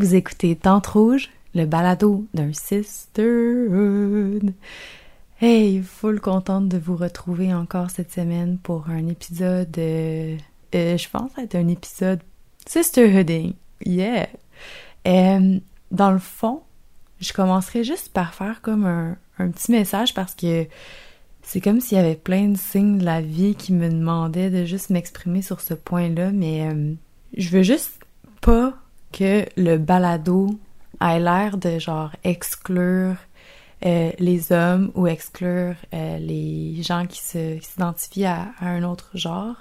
Vous écoutez Tente Rouge, le balado d'un sisterhood. Hey, full contente de vous retrouver encore cette semaine pour un épisode, euh, euh, je pense être un épisode sisterhooding. Yeah! Euh, dans le fond, je commencerai juste par faire comme un, un petit message parce que c'est comme s'il y avait plein de signes de la vie qui me demandaient de juste m'exprimer sur ce point-là, mais je veux juste pas que le balado ait l'air de genre exclure euh, les hommes ou exclure euh, les gens qui s'identifient à, un autre genre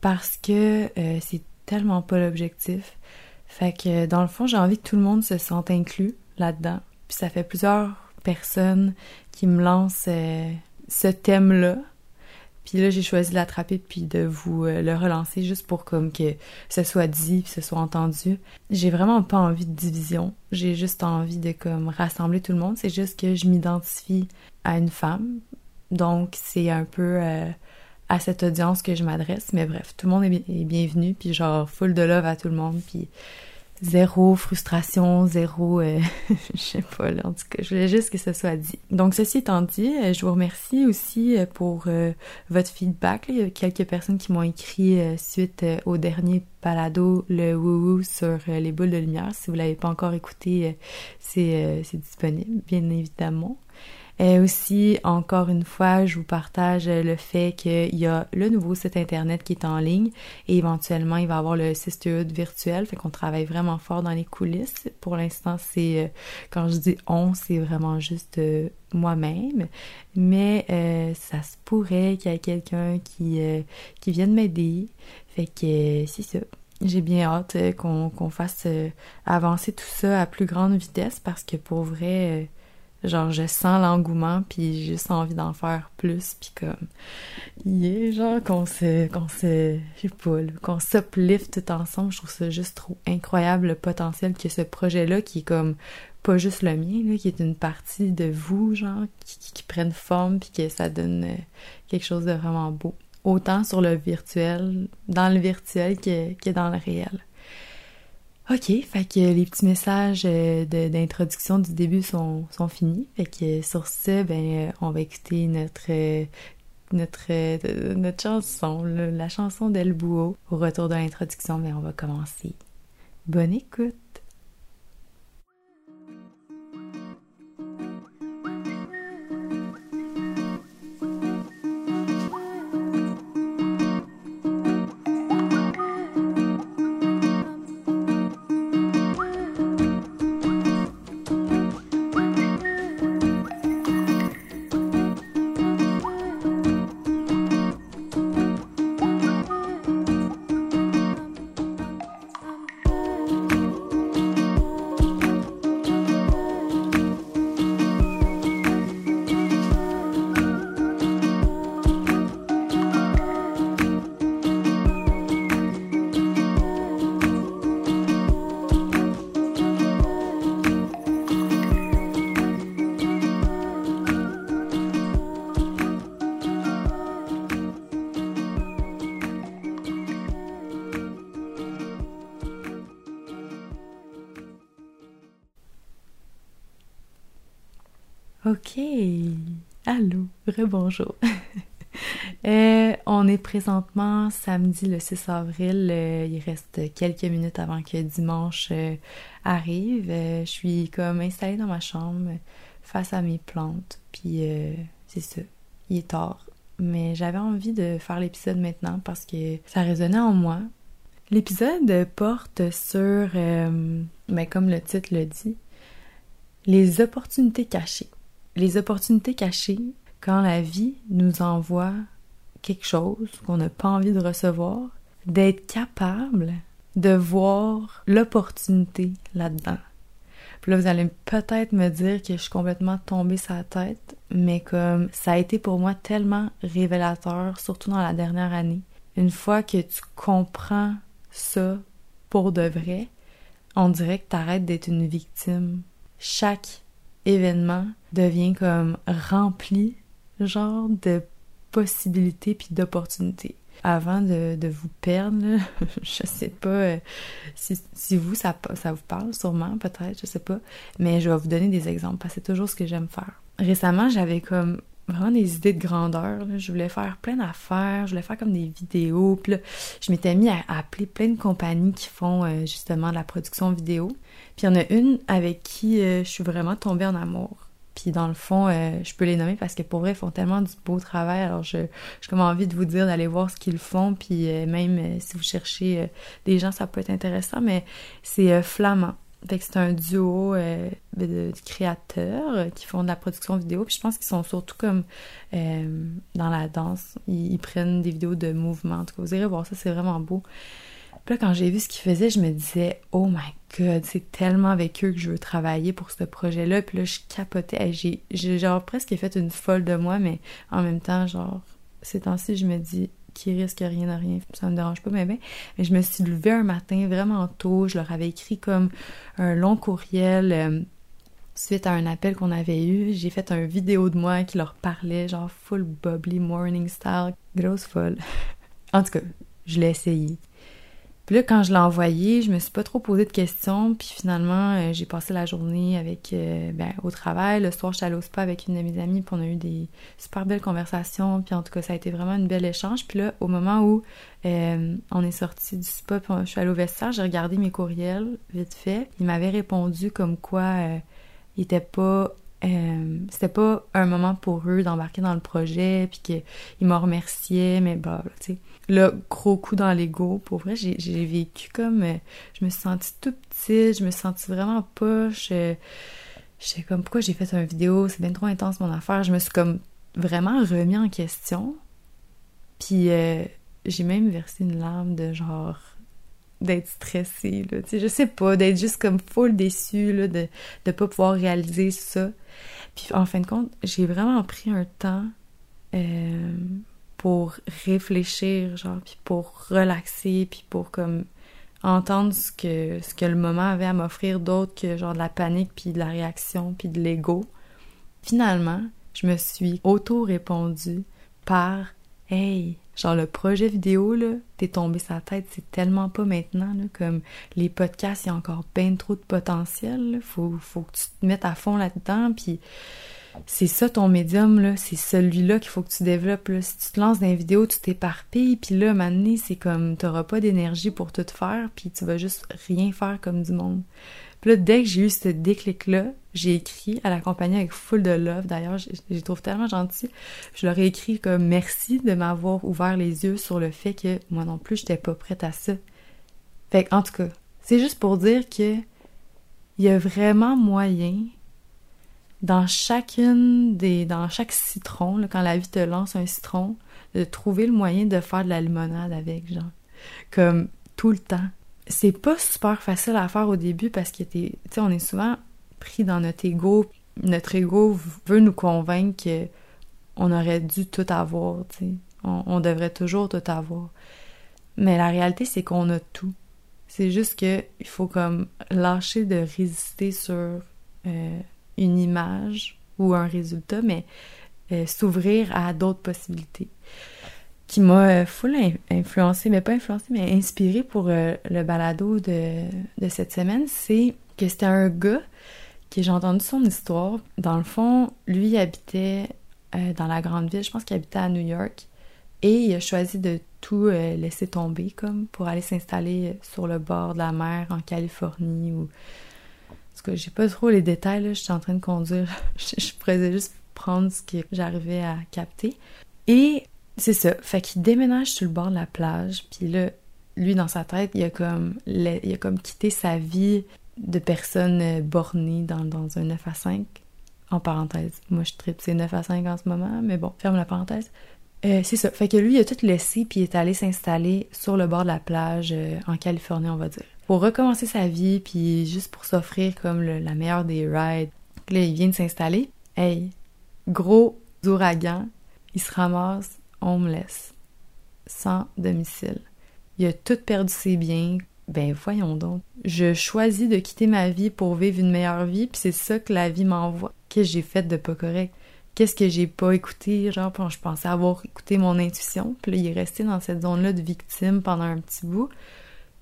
parce que c'est tellement pas l'objectif. Fait que dans le fond, j'ai envie que tout le monde se sente inclus là-dedans. Puis ça fait plusieurs personnes qui me lancent ce thème-là. Puis là, j'ai choisi de l'attraper puis de vous euh, le relancer juste pour comme que ce soit dit puis ce soit entendu. J'ai vraiment pas envie de division. J'ai juste envie de comme rassembler tout le monde. C'est juste que je m'identifie à une femme. Donc, c'est un peu euh, à cette audience que je m'adresse. Mais bref, tout le monde est, est bienvenu puis genre full de love à tout le monde puis zéro frustration, zéro, euh, je sais pas, là, en tout cas, je voulais juste que ce soit dit. Donc, ceci étant dit, euh, je vous remercie aussi euh, pour votre feedback. Il y a quelques personnes qui m'ont écrit suite au dernier palado, le woo sur les boules de lumière. Si vous l'avez pas encore écouté, c'est disponible, bien évidemment. Et aussi, encore une fois, je vous partage le fait qu'il y a le nouveau site internet qui est en ligne et éventuellement, il va y avoir le Sisterhood virtuel. Fait qu'on travaille vraiment fort dans les coulisses. Pour l'instant, c'est, euh, quand je dis on, c'est vraiment juste euh, moi-même. Mais euh, ça se pourrait qu'il y ait quelqu'un qui, qui vienne m'aider. Fait que c'est ça. J'ai bien hâte qu'on qu'on fasse avancer tout ça à plus grande vitesse parce que pour vrai Genre, je sens l'engouement, puis j'ai juste envie d'en faire plus, puis comme, yeah, genre, qu'on se, qu'on se, je sais pas, qu'on s'uplift tout ensemble, je trouve ça juste trop incroyable le potentiel que ce projet-là, qui est comme, pas juste le mien, là, qui est une partie de vous, genre, qui, qui, prennent forme, puis que ça donne euh, quelque chose de vraiment beau. Autant sur le virtuel, dans le virtuel que, que dans le réel. OK, fait que les petits messages euh, d'introduction du début sont, sont finis. Fait que sur ce, ben, euh, on va écouter notre euh, notre notre chanson, la chanson d'El Au retour de l'introduction, ben, on va commencer. Bonne écoute! Rebonjour. euh, on est présentement samedi le 6 avril. Euh, il reste quelques minutes avant que dimanche euh, arrive. Je suis comme installée dans ma chambre face à mes plantes. Puis c'est ça, il est tard. Mais j'avais envie de faire l'épisode maintenant parce que ça résonnait en moi. L'épisode porte sur, mais comme le titre le dit, les opportunités cachées les opportunités cachées quand la vie nous envoie quelque chose qu'on n'a pas envie de recevoir, d'être capable de voir l'opportunité là-dedans. Puis là, vous allez peut-être me dire que je suis complètement tombée sa tête, mais comme ça a été pour moi tellement révélateur, surtout dans la dernière année. Une fois que tu comprends ça pour de vrai, on dirait que tu arrêtes d'être une victime. Chaque événement devient comme rempli genre de possibilités puis d'opportunités. Avant de, vous perdre, je sais pas euh, si, vous, ça, ça vous parle, sûrement, peut-être, je sais pas, mais je vais vous donner des exemples parce que c'est toujours ce que j'aime faire. Récemment, j'avais comme vraiment des idées de grandeur. Je voulais faire plein d'affaires, je voulais faire comme des vidéos. Je m'étais mis à, appeler plein de compagnies qui font euh, justement de la production vidéo. Puis il y en a une avec qui euh, je suis vraiment tombée en amour. Puis dans le fond, euh, je peux les nommer parce que pour vrai, ils font tellement du beau travail. Alors je j'ai comme envie de vous dire d'aller voir ce qu'ils font. Puis même si vous cherchez des gens, ça peut être intéressant. Mais c'est Flamand. Fait que c'est un duo euh, de, créateurs euh, qui font de la production vidéo. Puis je pense qu'ils sont surtout comme euh, dans la danse. Ils, prennent des vidéos de mouvement. En tout cas, vous irez voir ça, c'est vraiment beau. Puis là, quand j'ai vu ce qu'ils faisaient, je me disais, oh my god, c'est tellement avec eux que je veux travailler pour ce projet-là. Puis là, je capotais. J'ai, genre presque fait une folle de moi, mais en même temps, genre, ces temps-ci, je me dis, qui risque rien à rien. Ça me dérange pas, mais bien. Mais je me suis levée un matin vraiment tôt. Je leur avais écrit comme un long courriel euh, suite à un appel qu'on avait eu. J'ai fait un vidéo de moi qui leur parlait, genre full bubbly morning style. Grosse folle. en tout cas, je l'ai essayé. Puis là, quand je l'ai envoyé, je me suis pas trop posé de questions. Puis finalement, euh, j'ai passé la journée avec, euh, ben, au travail. Le soir, j'étais allée au spa avec une de mes amies. Puis on a eu des super belles conversations. Puis en tout cas, ça a été vraiment une belle échange. Puis là, au moment où euh, on est sorti du spa, puis je suis allée au vestiaire, j'ai regardé mes courriels vite fait. Il m'avait répondu comme quoi il était pas euh, c'était pas un moment pour eux d'embarquer dans le projet, puis qu'ils m'ont remercié, mais bah, tu sais. Le gros coup dans l'ego, pour vrai, j'ai vécu comme. Euh, je me suis sentie tout petite, je me suis sentie vraiment poche. Euh, J'étais comme, pourquoi j'ai fait une vidéo, c'est bien trop intense mon affaire. Je me suis comme vraiment remis en question. Puis j'ai même versé une larme de genre d'être stressée, là, je sais pas, d'être juste comme full déçue, là, de ne pas pouvoir réaliser ça. Puis en fin de compte, j'ai vraiment pris un temps euh, pour réfléchir, genre, puis pour relaxer, puis pour comme entendre ce que, ce que le moment avait à m'offrir d'autre que genre de la panique, puis de la réaction, puis de l'ego. Finalement, je me suis auto-répondu par Hey, genre le projet vidéo, là, t'es tombé sa tête, c'est tellement pas maintenant, là, comme les podcasts, il y a encore bien trop de potentiel, Faut, faut que tu te mettes à fond là-dedans, puis c'est ça ton médium, là, c'est celui-là qu'il faut que tu développes, là. Si tu te lances dans une vidéo, tu t'éparpilles, puis là, maintenant, c'est comme, t'auras pas d'énergie pour tout faire, puis tu vas juste rien faire comme du monde. Puis là, dès que j'ai eu ce déclic-là, j'ai écrit à la compagnie avec full de love. D'ailleurs, je les trouve tellement gentils. Je leur ai écrit comme merci de m'avoir ouvert les yeux sur le fait que moi non plus, j'étais pas prête à ça. Fait en tout cas, c'est juste pour dire que il y a vraiment moyen dans chacune des dans chaque citron quand la vie te lance un citron de trouver le moyen de faire de la limonade avec genre comme tout le temps c'est pas super facile à faire au début parce que tu sais, on est souvent pris dans notre ego. Notre ego veut nous convaincre que on aurait dû tout avoir, tu sais. On, devrait toujours tout avoir. Mais la réalité, c'est qu'on a tout. C'est juste que il faut comme lâcher de résister sur euh, une image ou un résultat, mais euh, s'ouvrir à d'autres possibilités. Qui m'a euh, full influencé, mais pas influencé, mais inspiré pour euh, le balado de, cette semaine, c'est que c'était un gars que j'ai entendu son histoire. Dans le fond, lui habitait dans la grande ville, je pense qu'il habitait à New York, et il a choisi de tout laisser tomber comme pour aller s'installer sur le bord de la mer en Californie ou parce que j'ai pas trop les détails là, je suis en train de conduire, je, pourrais juste prendre ce que j'arrivais à capter. Et c'est ça. Fait qu'il déménage sur le bord de la plage, puis là, lui, dans sa tête, il a comme, il a comme quitté sa vie de personne euh, bornée dans, dans un 9 à 5. En parenthèse. Moi, je tripe c'est 9 à 5 en ce moment, mais bon, ferme la parenthèse. Euh, c'est ça. Fait que lui, il a tout laissé, puis il est allé s'installer sur le bord de la plage euh, en Californie, on va dire. Pour recommencer sa vie, puis juste pour s'offrir comme la meilleure des rides. Là, il vient de s'installer. Hey, gros ouragan. Il se ramasse homeless, sans domicile. Il a tout perdu ses biens. Ben voyons donc. Je choisis de quitter ma vie pour vivre une meilleure vie, puis c'est ça que la vie m'envoie. Qu'est-ce que j'ai fait de pas correct? qu'est-ce que j'ai pas écouté, genre, je pensais avoir écouté mon intuition, puis là, il est resté dans cette zone-là de victime pendant un petit bout,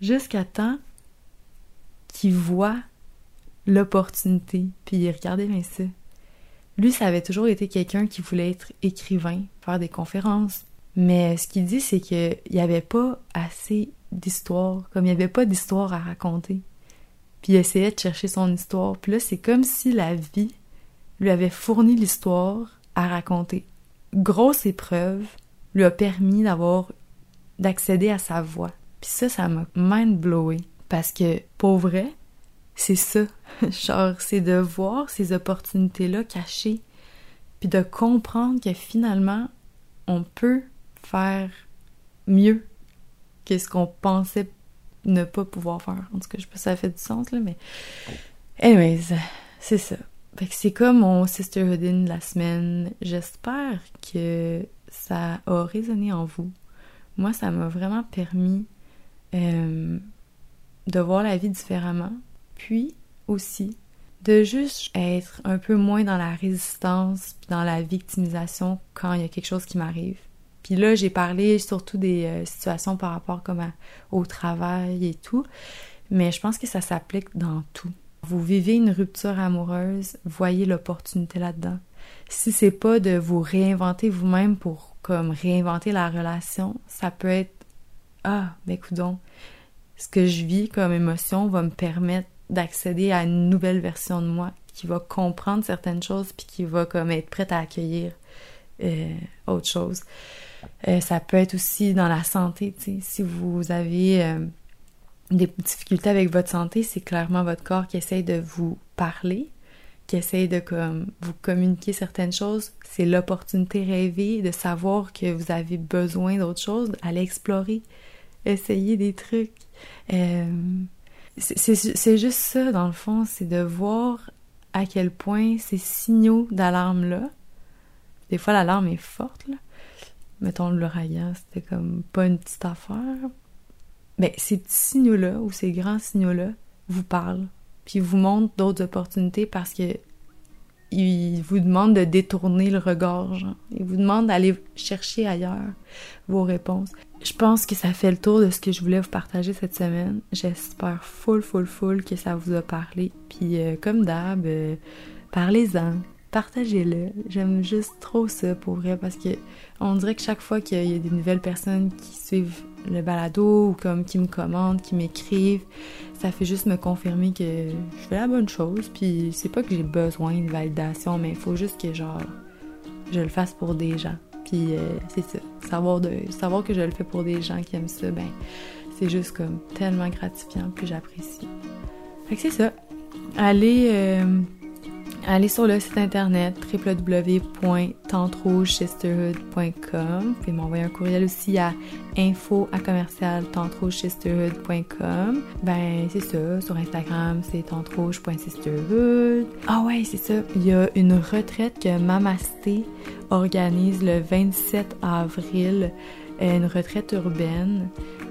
jusqu'à temps qu'il voit l'opportunité, puis regardez bien ça. Lui, ça avait toujours été quelqu'un qui voulait être écrivain, faire des conférences, mais ce qu'il dit, c'est qu'il n'y avait pas assez d'histoire, comme il n'y avait pas d'histoire à raconter. Puis il essayait de chercher son histoire. Puis là, c'est comme si la vie lui avait fourni l'histoire à raconter. Grosse épreuve lui a permis d'avoir d'accéder à sa voix. Puis ça, ça m'a mind-blowé. Parce que, pour vrai, c'est ça. Genre, c'est de voir ces opportunités-là cachées. Puis de comprendre que finalement, on peut faire mieux que ce qu'on pensait ne pas pouvoir faire. En tout cas, je sais pas si ça fait du sens, là, mais... Anyways, c'est ça. Fait que c'est comme mon Sisterhood in de la semaine. J'espère que ça a résonné en vous. Moi, ça m'a vraiment permis euh, de voir la vie différemment. Puis aussi de juste être un peu moins dans la résistance, dans la victimisation quand il y a quelque chose qui m'arrive. Puis là, j'ai parlé surtout des euh, situations par rapport comme au travail et tout, mais je pense que ça s'applique dans tout. Vous vivez une rupture amoureuse, voyez l'opportunité là-dedans. Si c'est pas de vous réinventer vous-même pour comme réinventer la relation, ça peut être ah, ben coudon, ce que je vis comme émotion va me permettre d'accéder à une nouvelle version de moi qui va comprendre certaines choses puis qui va comme être prête à accueillir euh, autre chose. Euh, ça peut être aussi dans la santé, si vous avez euh, des difficultés avec votre santé, c'est clairement votre corps qui essaye de vous parler, qui essaye de comme, vous communiquer certaines choses. C'est l'opportunité rêvée de savoir que vous avez besoin d'autre chose, aller explorer, essayer des trucs. Euh, c'est juste ça, dans le fond, c'est de voir à quel point ces signaux d'alarme-là, des fois l'alarme est forte, là, mettons l'ouragan, c'était comme pas une petite affaire. Mais ces petits signaux-là ou ces grands signaux-là vous parlent, puis vous montrent d'autres opportunités parce que ils vous demandent de détourner le regard, genre. Ils vous demandent d'aller chercher ailleurs vos réponses. Je pense que ça fait le tour de ce que je voulais vous partager cette semaine. J'espère full, full, full que ça vous a parlé. Puis euh, comme d'hab, euh, parlez-en partagez-le. J'aime juste trop ça pour vrai parce que on dirait que chaque fois qu'il y a des nouvelles personnes qui suivent le balado ou comme qui me commandent, qui m'écrivent, ça fait juste me confirmer que je fais la bonne chose. Puis c'est pas que j'ai besoin de validation, mais il faut juste que genre je le fasse pour des gens. Puis euh, c'est ça, savoir de savoir que je le fais pour des gens qui aiment ça, ben c'est juste comme tellement gratifiant, puis j'apprécie. Fait que c'est ça. Allez euh, allez sur le site internet www.tantrouge-sisterhood.com. Vous pouvez m'envoyer un courriel aussi à info à commercial Ben, c'est ça. Sur Instagram, c'est tantrouge.sisterhood. Ah ouais, c'est ça. Il y a une retraite que Mamasté organise le 27 avril. Une retraite urbaine.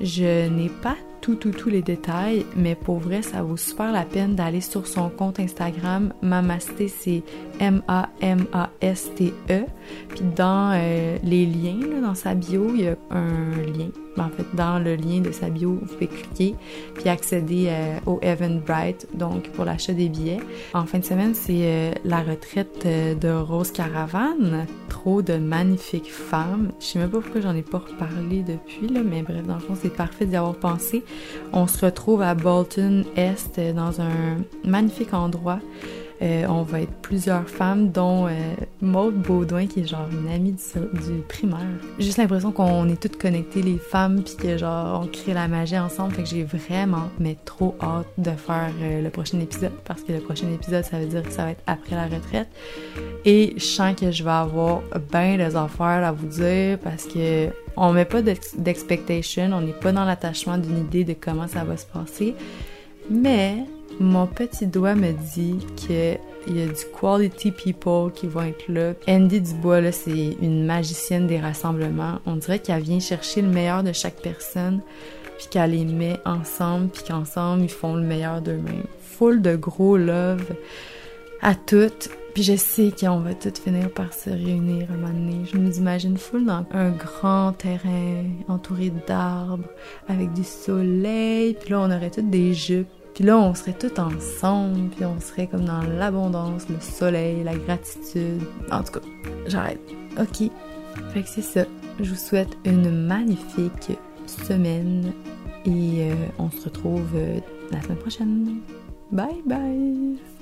Je n'ai pas tous les détails, mais pour vrai, ça vaut super la peine d'aller sur son compte Instagram. Mamasté, c'est M-A-M-A-S-T-E. Puis dans euh, les liens, dans sa bio, il y a un lien en fait, dans le lien de sa bio, vous pouvez cliquer puis accéder euh, au Eventbrite, donc pour l'achat des billets. En fin de semaine, c'est euh, la retraite euh, de Rose Caravane. Trop de magnifiques femmes. Je sais même pas pourquoi j'en ai pas reparlé depuis, là, mais bref, dans le fond, c'est parfait d'y avoir pensé. On se retrouve à Bolton Est, dans un magnifique endroit. Euh, on va être plusieurs femmes, dont euh, Maude Baudouin, qui est genre une amie du, primaire. Juste l'impression qu'on est toutes connectées, les femmes, puis que genre on crée la magie ensemble. Fait que j'ai vraiment, mais trop hâte de faire euh, le prochain épisode, parce que le prochain épisode, ça veut dire que ça va être après la retraite. Et je sens que je vais avoir bien des affaires à vous dire, parce que on met pas d'expectation, on n'est pas dans l'attachement d'une idée de comment ça va se passer. Mais mon petit doigt me dit qu'il y a du quality people qui vont être là. Andy Dubois, c'est une magicienne des rassemblements. On dirait qu'elle vient chercher le meilleur de chaque personne, puis qu'elle les met ensemble, puis qu'ensemble, ils font le meilleur d'eux-mêmes. Full de gros love à toutes. Puis je sais qu'on va toutes finir par se réunir un moment donné. Je nous imagine full dans un grand terrain entouré d'arbres, avec du soleil. Puis là, on aurait toutes des jupes. Puis là, on serait toutes ensemble. Puis on serait comme dans l'abondance, le soleil, la gratitude. En tout cas, j'arrête. Ok. Fait que c'est ça. Je vous souhaite une magnifique semaine. Et euh, on se retrouve euh, la semaine prochaine. Bye bye